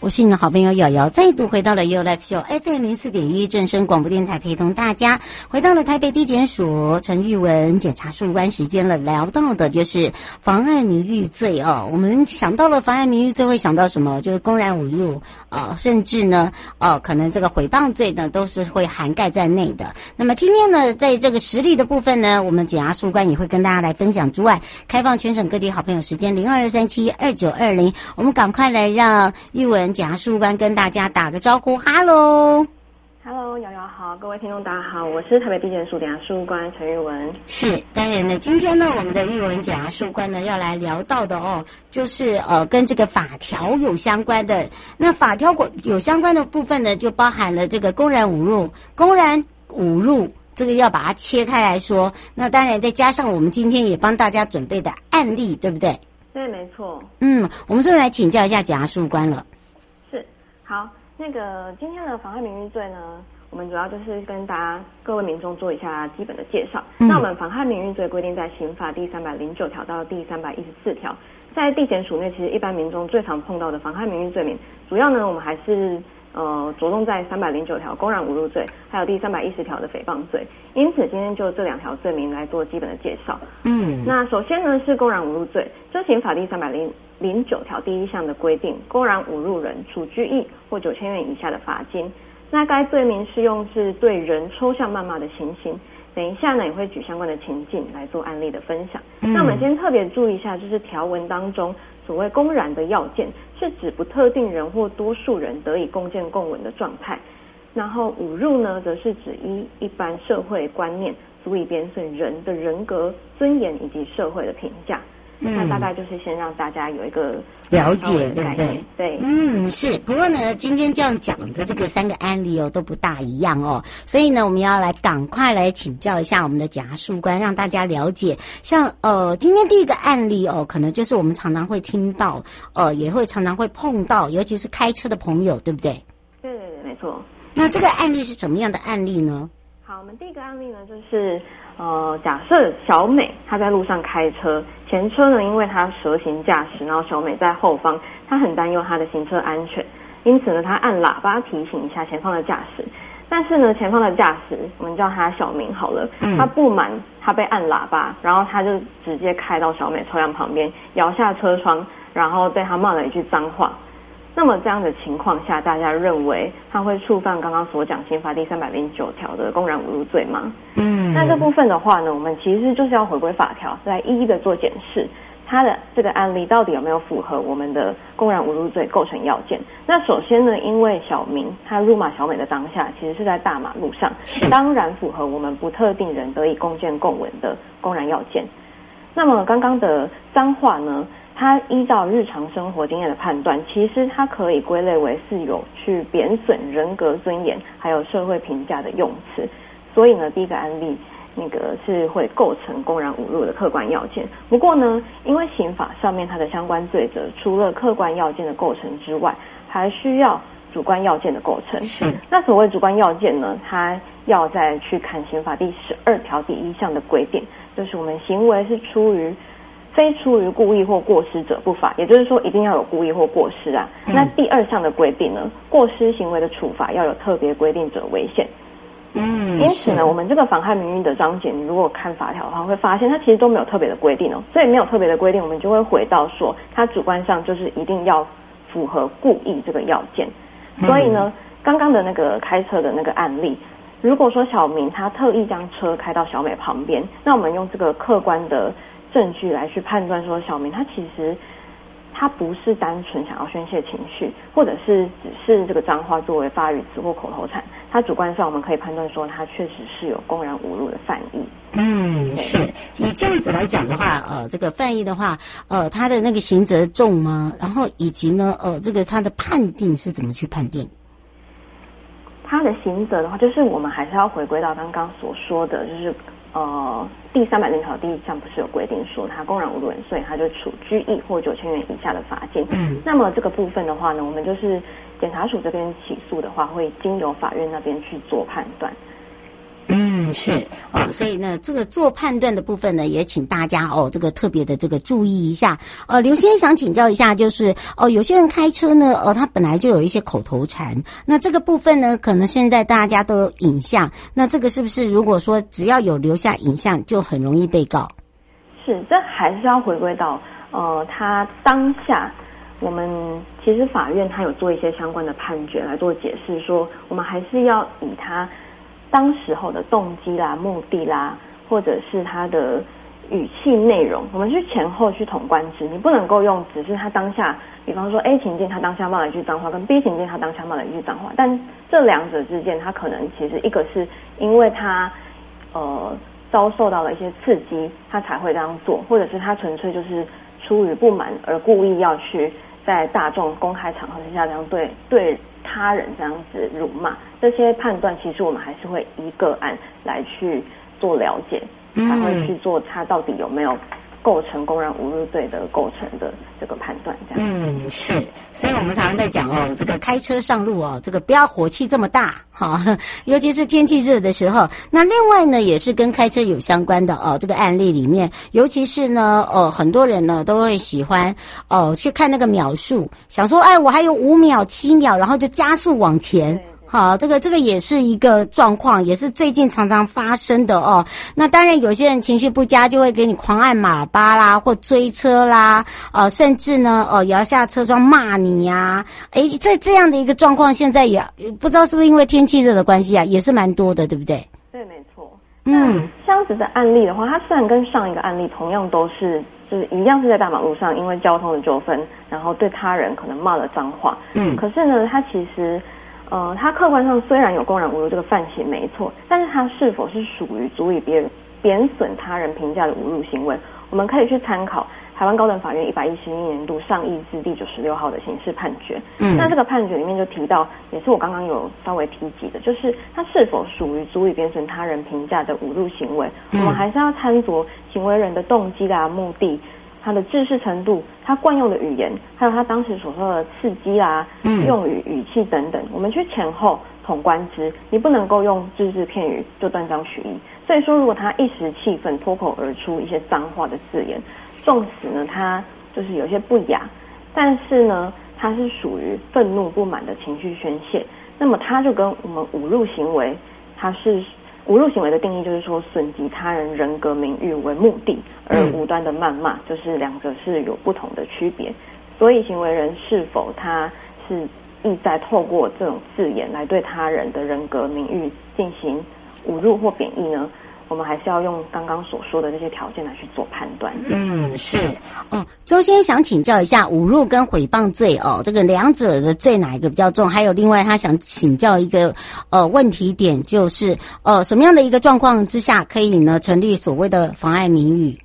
我是你的好朋友瑶瑶，再度回到了 You Life Show FM 零四点一正声广播电台，陪同大家回到了台北地检署陈玉文检察事务官时间了。聊到的就是妨碍名誉罪哦，我们想到了妨碍名誉罪，会想到什么？就是公然侮辱啊、甚至呢，哦、可能这个诽谤罪呢，都是会涵盖在内的。那么今天呢，在这个实例的部分呢，我们检察事务官也会跟大家来分享。之外，开放全省各地好朋友时间零二二三七二九二零，我们赶快来让玉文。检察事务官跟大家打个招呼，哈喽，哈喽，瑶瑶好，各位听众大家好，我是台北地检署检察事务官陈玉文。是，当然呢，今天呢，我们的玉文检察事务官呢要来聊到的哦，就是呃跟这个法条有相关的。那法条有相关的部分呢，就包含了这个公然侮辱、公然侮辱，这个要把它切开来说。那当然再加上我们今天也帮大家准备的案例，对不对？对，没错。嗯，我们是不是来请教一下检察事务官了？好，那个今天的妨害名誉罪呢，我们主要就是跟大家各位民众做一下基本的介绍。嗯、那我们妨害名誉罪规定在刑法第三百零九条到第三百一十四条，在地检署内，其实一般民众最常碰到的妨害名誉罪名，主要呢我们还是呃着重在三百零九条公然侮辱罪，还有第三百一十条的诽谤罪。因此今天就这两条罪名来做基本的介绍。嗯，那首先呢是公然侮辱罪，这刑法第三百零。零九条第一项的规定，公然侮辱人，处拘役或九千元以下的罚金。那该罪名适用是对人抽象谩骂的情形。等一下呢，也会举相关的情境来做案例的分享。嗯、那我们先特别注意一下，就是条文当中所谓公然的要件，是指不特定人或多数人得以共建共文的状态。然后侮辱呢，则是指一一般社会观念足以贬损人的人格尊严以及社会的评价。嗯、那大概就是先让大家有一个了解，对不对？对，嗯，是。不过呢，今天这样讲的这个三个案例哦，都不大一样哦，所以呢，我们要来赶快来请教一下我们的检察事务官，让大家了解。像呃，今天第一个案例哦，可能就是我们常常会听到，呃，也会常常会碰到，尤其是开车的朋友，对不对？对对对，没错。那这个案例是什么样的案例呢？好，我们第一个案例呢，就是。呃，假设小美她在路上开车，前车呢，因为他蛇行驾驶，然后小美在后方，他很担忧他的行车安全，因此呢，他按喇叭提醒一下前方的驾驶。但是呢，前方的驾驶，我们叫他小明好了，他不满他被按喇叭，然后他就直接开到小美车辆旁边，摇下车窗，然后对他骂了一句脏话。那么这样的情况下，大家认为他会触犯刚刚所讲刑法第三百零九条的公然侮辱罪吗？嗯，那这部分的话呢，我们其实就是要回归法条，来一一的做检视，他的这个案例到底有没有符合我们的公然侮辱罪构成要件。那首先呢，因为小明他辱骂小美的当下，其实是在大马路上，当然符合我们不特定人得以共见共闻的公然要件。那么刚刚的脏话呢？他依照日常生活经验的判断，其实他可以归类为是有去贬损人格尊严，还有社会评价的用词。所以呢，第一个案例那个是会构成公然侮辱的客观要件。不过呢，因为刑法上面它的相关罪责，除了客观要件的构成之外，还需要主观要件的构成。是。那所谓主观要件呢，它要再去看刑法第十二条第一项的规定，就是我们行为是出于。非出于故意或过失者不罚，也就是说一定要有故意或过失啊。嗯、那第二项的规定呢，过失行为的处罚要有特别规定者为限。嗯，因此呢，我们这个妨害名誉的章节，你如果看法条的话，会发现它其实都没有特别的规定哦。所以没有特别的规定，我们就会回到说，它主观上就是一定要符合故意这个要件。所以呢，刚刚的那个开车的那个案例，如果说小明他特意将车开到小美旁边，那我们用这个客观的。证据来去判断说，小明他其实他不是单纯想要宣泄情绪，或者是只是这个脏话作为发语词或口头禅，他主观上我们可以判断说他确实是有公然侮辱的犯意。嗯，是。以这样子来讲的话，呃，这个犯意的话，呃，他的那个刑责重吗？然后以及呢，呃，这个他的判定是怎么去判定？他的刑责的话，就是我们还是要回归到刚刚所说的，就是。呃，第三百零条第一项不是有规定说他公然侮辱人，所以他就处拘役或九千元以下的罚金。嗯，那么这个部分的话呢，我们就是检察署这边起诉的话，会经由法院那边去做判断。嗯，是哦，所以呢，这个做判断的部分呢，也请大家哦，这个特别的这个注意一下。呃，刘先生想请教一下，就是哦，有些人开车呢，呃，他本来就有一些口头禅，那这个部分呢，可能现在大家都有影像，那这个是不是如果说只要有留下影像，就很容易被告？是，这还是要回归到呃，他当下，我们其实法院他有做一些相关的判决来做解释，说我们还是要以他。当时候的动机啦、目的啦，或者是他的语气内容，我们去前后去统观之。你不能够用只是他当下，比方说 A 情境他当下骂了一句脏话，跟 B 情境他当下骂了一句脏话，但这两者之间，他可能其实一个是因为他呃遭受到了一些刺激，他才会这样做，或者是他纯粹就是出于不满而故意要去在大众公开场合之下这样对对。他人这样子辱骂，这些判断其实我们还是会一个案来去做了解，才会去做他到底有没有构成公然侮辱罪的构成的这个判断。这样嗯，是，所以我们常常在讲哦，这个开车上路哦，这个不要火气这么大哈，尤其是天气热的时候。那另外呢，也是跟开车有相关的哦，这个案例里面，尤其是呢，呃，很多人呢都会喜欢哦去看那个秒数，想说哎，我还有五秒、七秒，然后就加速往前。好，这个这个也是一个状况，也是最近常常发生的哦。那当然，有些人情绪不佳，就会给你狂按喇叭啦，或追车啦，呃，甚至呢，呃，摇下车窗骂你呀。诶，在这样的一个状况，现在也不知道是不是因为天气热的关系啊，也是蛮多的，对不对？对，没错。嗯，这样子的案例的话，它虽然跟上一个案例同样都是，就是一样是在大马路上，因为交通的纠纷，然后对他人可能骂了脏话。嗯，可是呢，它其实。呃，他客观上虽然有公然侮辱这个犯行没错，但是他是否是属于足以别人贬损他人评价的侮辱行为？我们可以去参考台湾高等法院一百一十一年度上易字第九十六号的刑事判决。嗯，那这个判决里面就提到，也是我刚刚有稍微提及的，就是他是否属于足以贬损他人评价的侮辱行为？嗯，我们还是要参酌行为人的动机啦、目的。他的知识程度，他惯用的语言，还有他当时所说的刺激啦、啊、嗯、用语语气等等，我们去前后统观之，你不能够用只字片语就断章取义。所以说，如果他一时气愤脱口而出一些脏话的字眼，纵使呢他就是有些不雅，但是呢他是属于愤怒不满的情绪宣泄，那么他就跟我们侮辱行为，他是。侮辱行为的定义就是说，损及他人人格名誉为目的而无端的谩骂，就是两者是有不同的区别。所以，行为人是否他是意在透过这种字眼来对他人的人格名誉进行侮辱或贬义呢？我们还是要用刚刚所说的这些条件来去做判断。嗯，是。嗯，周先生想请教一下，侮辱跟诽谤罪哦，这个两者的罪哪一个比较重？还有另外他想请教一个呃问题点，就是呃什么样的一个状况之下可以呢成立所谓的妨碍名誉？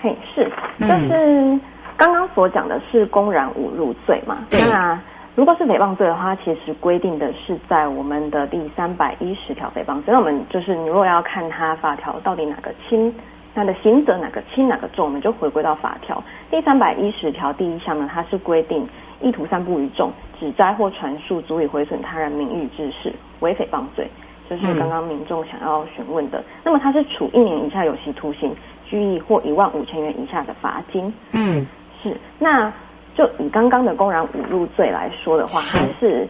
嘿，是，就是刚刚所讲的是公然侮辱罪嘛？对。那如果是诽谤罪的话，其实规定的是在我们的第三百一十条诽谤罪。那我们就是，你如果要看它法条到底哪个轻，它的刑责哪个轻哪个重，我们就回归到法条第三百一十条第一项呢，它是规定意图散布于众，指摘或传述足以毁损他人名誉之事为诽谤罪，就是刚刚民众想要询问的。嗯、那么他是处一年以下有期徒刑、拘役或一万五千元以下的罚金。嗯，是那。就以刚刚的公然侮辱罪来说的话，还是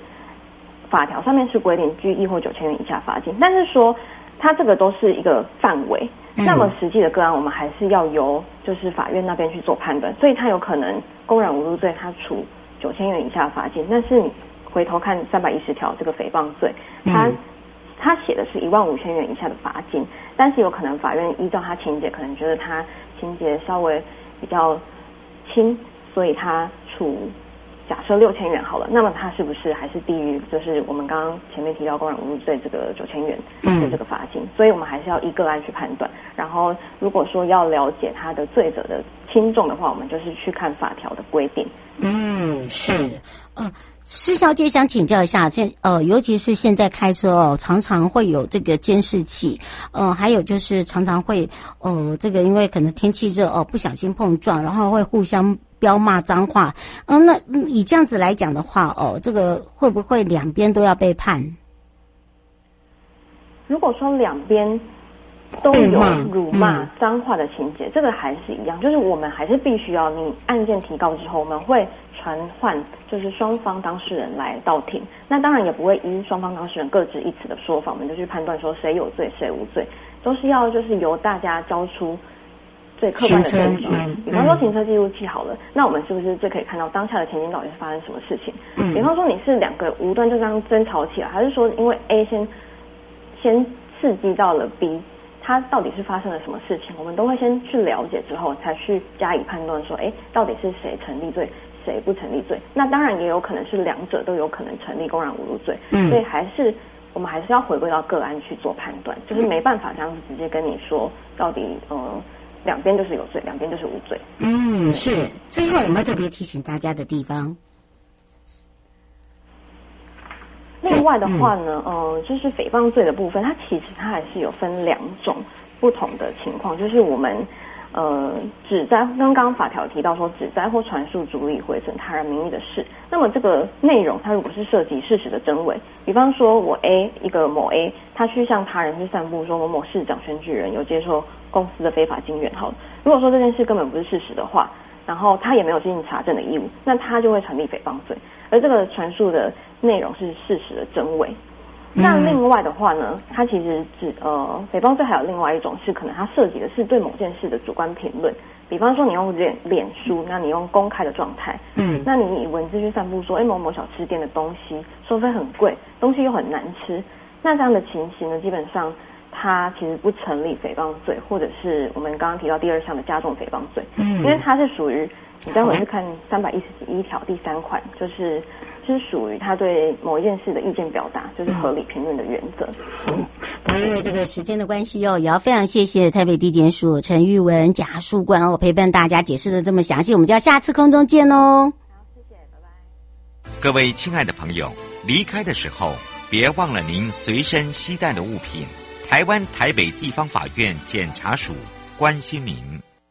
法条上面是规定拘役或九千元以下罚金，但是说它这个都是一个范围，那么实际的个案我们还是要由就是法院那边去做判断，所以他有可能公然侮辱罪他处九千元以下罚金，但是你回头看三百一十条这个诽谤罪，他他写的是一万五千元以下的罚金，但是有可能法院依照他情节，可能觉得他情节稍微比较。轻，所以他处假设六千元好了，那么他是不是还是低于就是我们刚刚前面提到公然侮辱罪这个九千元的这个罚金？嗯、所以我们还是要一个案去判断。然后如果说要了解他的罪责的轻重的话，我们就是去看法条的规定。嗯，是，嗯。施小姐想请教一下，现呃，尤其是现在开车哦，常常会有这个监视器，呃，还有就是常常会，呃，这个因为可能天气热哦，不小心碰撞，然后会互相飙骂脏话，嗯、呃，那以这样子来讲的话，哦，这个会不会两边都要被判？如果说两边都有辱骂脏话的情节，嗯、这个还是一样，就是我们还是必须要，你案件提告之后，我们会。传唤就是双方当事人来到庭，那当然也不会依双方当事人各执一词的说法，我们就去判断说谁有罪谁无罪，都是要就是由大家交出最客观的证据。比方说行车记录器好了，那我们是不是就可以看到当下的情景到底是发生什么事情？嗯，比方说你是两个无端就这样争吵起来，还是说因为 A 先先刺激到了 B，他到底是发生了什么事情？我们都会先去了解之后，才去加以判断说，哎，到底是谁成立罪？谁不成立罪？那当然也有可能是两者都有可能成立公然侮辱罪。嗯，所以还是我们还是要回归到个案去做判断，就是没办法这样子直接跟你说到底，呃，两边就是有罪，两边就是无罪。嗯，是。最后有没有特别提醒大家的地方？另外的话呢，嗯、呃，就是诽谤罪的部分，它其实它还是有分两种不同的情况，就是我们。呃，指摘刚刚法条提到说，指摘或传述足以毁损他人名誉的事，那么这个内容，它如果是涉及事实的真伪，比方说我 A 一个某 A，他去向他人去散布说某某市长选举人有接受公司的非法金援，好，如果说这件事根本不是事实的话，然后他也没有进行查证的义务，那他就会成立诽谤罪，而这个传述的内容是事实的真伪。那另外的话呢，它其实指呃，诽谤罪还有另外一种是可能它涉及的是对某件事的主观评论，比方说你用脸脸书，那你用公开的状态，嗯，那你以文字去散布说，哎，某某小吃店的东西收费很贵，东西又很难吃，那这样的情形呢，基本上它其实不成立诽谤罪，或者是我们刚刚提到第二项的加重诽谤罪，嗯，因为它是属于你待会去看三百一十一条第三款，就是。是属于他对某一件事的意见表达，就是合理评论的原则。因为这个时间的关系哦，也要非常谢谢台北地检署陈玉文检察官哦，陪伴大家解释的这么详细，我们就要下次空中见喽。好，谢谢，拜拜。各位亲爱的朋友，离开的时候别忘了您随身携带的物品。台湾台北地方法院检察署关心您。